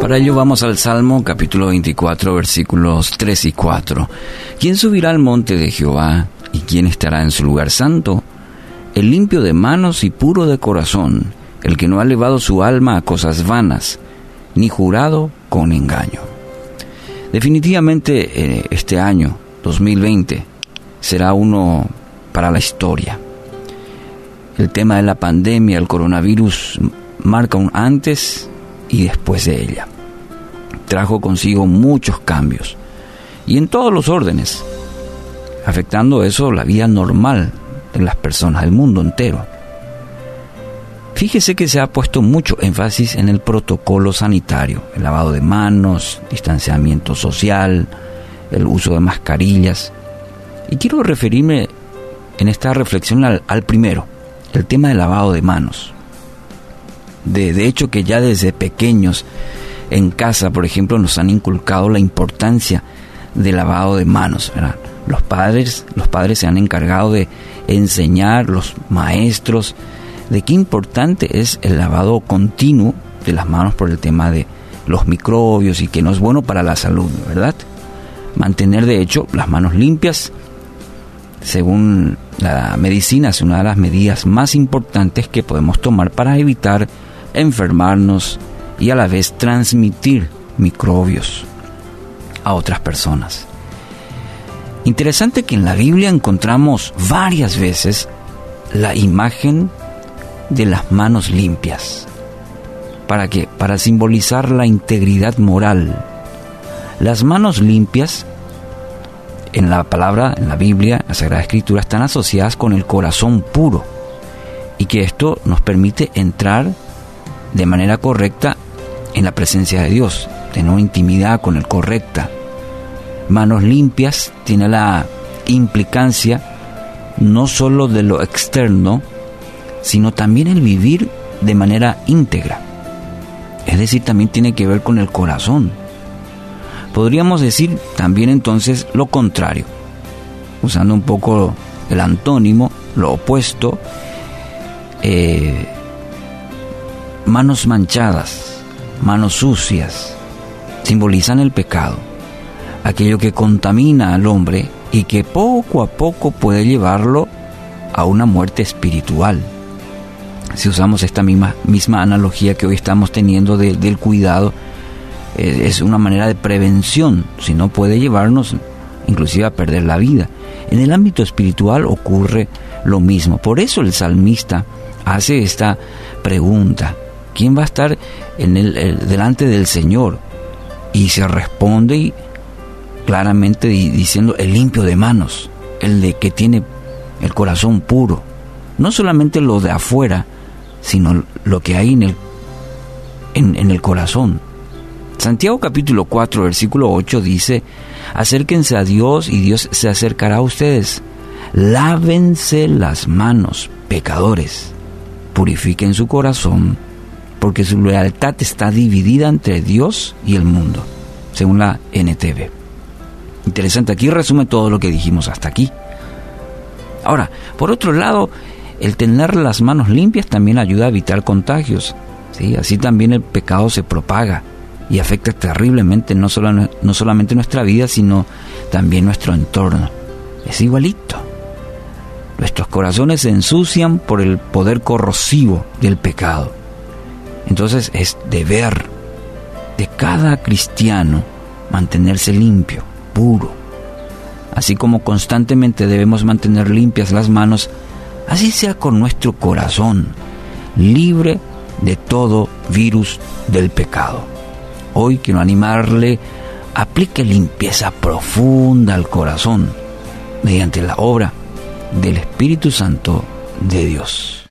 Para ello vamos al Salmo capítulo 24 versículos 3 y 4. ¿Quién subirá al monte de Jehová y quién estará en su lugar santo? El limpio de manos y puro de corazón, el que no ha elevado su alma a cosas vanas, ni jurado con engaño. Definitivamente eh, este año, 2020, será uno para la historia. El tema de la pandemia, el coronavirus, marca un antes y después de ella. Trajo consigo muchos cambios, y en todos los órdenes, afectando eso la vida normal de las personas, del mundo entero. Fíjese que se ha puesto mucho énfasis en el protocolo sanitario, el lavado de manos, distanciamiento social, el uso de mascarillas. Y quiero referirme en esta reflexión al, al primero, el tema del lavado de manos. De, hecho que ya desde pequeños en casa, por ejemplo, nos han inculcado la importancia del lavado de manos. Los padres, los padres se han encargado de enseñar, los maestros, de qué importante es el lavado continuo de las manos por el tema de los microbios y que no es bueno para la salud, ¿verdad? Mantener de hecho las manos limpias, según la medicina, es una de las medidas más importantes que podemos tomar para evitar enfermarnos y a la vez transmitir microbios a otras personas. Interesante que en la Biblia encontramos varias veces la imagen de las manos limpias. ¿Para qué? Para simbolizar la integridad moral. Las manos limpias en la palabra, en la Biblia, en la Sagrada Escritura, están asociadas con el corazón puro y que esto nos permite entrar de manera correcta en la presencia de Dios, tener una intimidad con el correcta. Manos limpias tiene la implicancia no solo de lo externo, sino también el vivir de manera íntegra. Es decir, también tiene que ver con el corazón. Podríamos decir también entonces lo contrario, usando un poco el antónimo, lo opuesto, eh, manos manchadas, manos sucias, simbolizan el pecado, aquello que contamina al hombre y que poco a poco puede llevarlo a una muerte espiritual. Si usamos esta misma, misma analogía que hoy estamos teniendo del cuidado, es una manera de prevención, si no puede llevarnos inclusive a perder la vida. En el ámbito espiritual ocurre lo mismo. Por eso el salmista hace esta pregunta. ¿Quién va a estar en el, delante del Señor? Y se responde claramente diciendo el limpio de manos, el de que tiene el corazón puro. No solamente lo de afuera, sino lo que hay en el, en, en el corazón. Santiago capítulo 4, versículo 8 dice, acérquense a Dios y Dios se acercará a ustedes. Lávense las manos, pecadores. Purifiquen su corazón porque su lealtad está dividida entre Dios y el mundo, según la NTV. Interesante, aquí resume todo lo que dijimos hasta aquí. Ahora, por otro lado, el tener las manos limpias también ayuda a evitar contagios. ¿sí? Así también el pecado se propaga y afecta terriblemente no, solo, no solamente nuestra vida, sino también nuestro entorno. Es igualito. Nuestros corazones se ensucian por el poder corrosivo del pecado. Entonces es deber de cada cristiano mantenerse limpio, puro. Así como constantemente debemos mantener limpias las manos, así sea con nuestro corazón, libre de todo virus del pecado. Hoy quiero animarle, aplique limpieza profunda al corazón mediante la obra del Espíritu Santo de Dios.